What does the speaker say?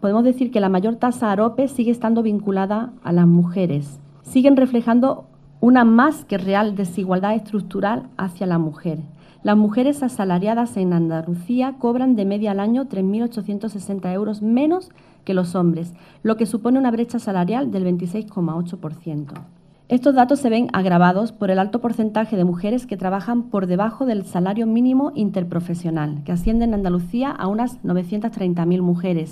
Podemos decir que la mayor tasa AROPE sigue estando vinculada a las mujeres. Siguen reflejando una más que real desigualdad estructural hacia la mujer. Las mujeres asalariadas en Andalucía cobran de media al año 3.860 euros menos que los hombres, lo que supone una brecha salarial del 26,8%. Estos datos se ven agravados por el alto porcentaje de mujeres que trabajan por debajo del salario mínimo interprofesional, que asciende en Andalucía a unas 930.000 mujeres,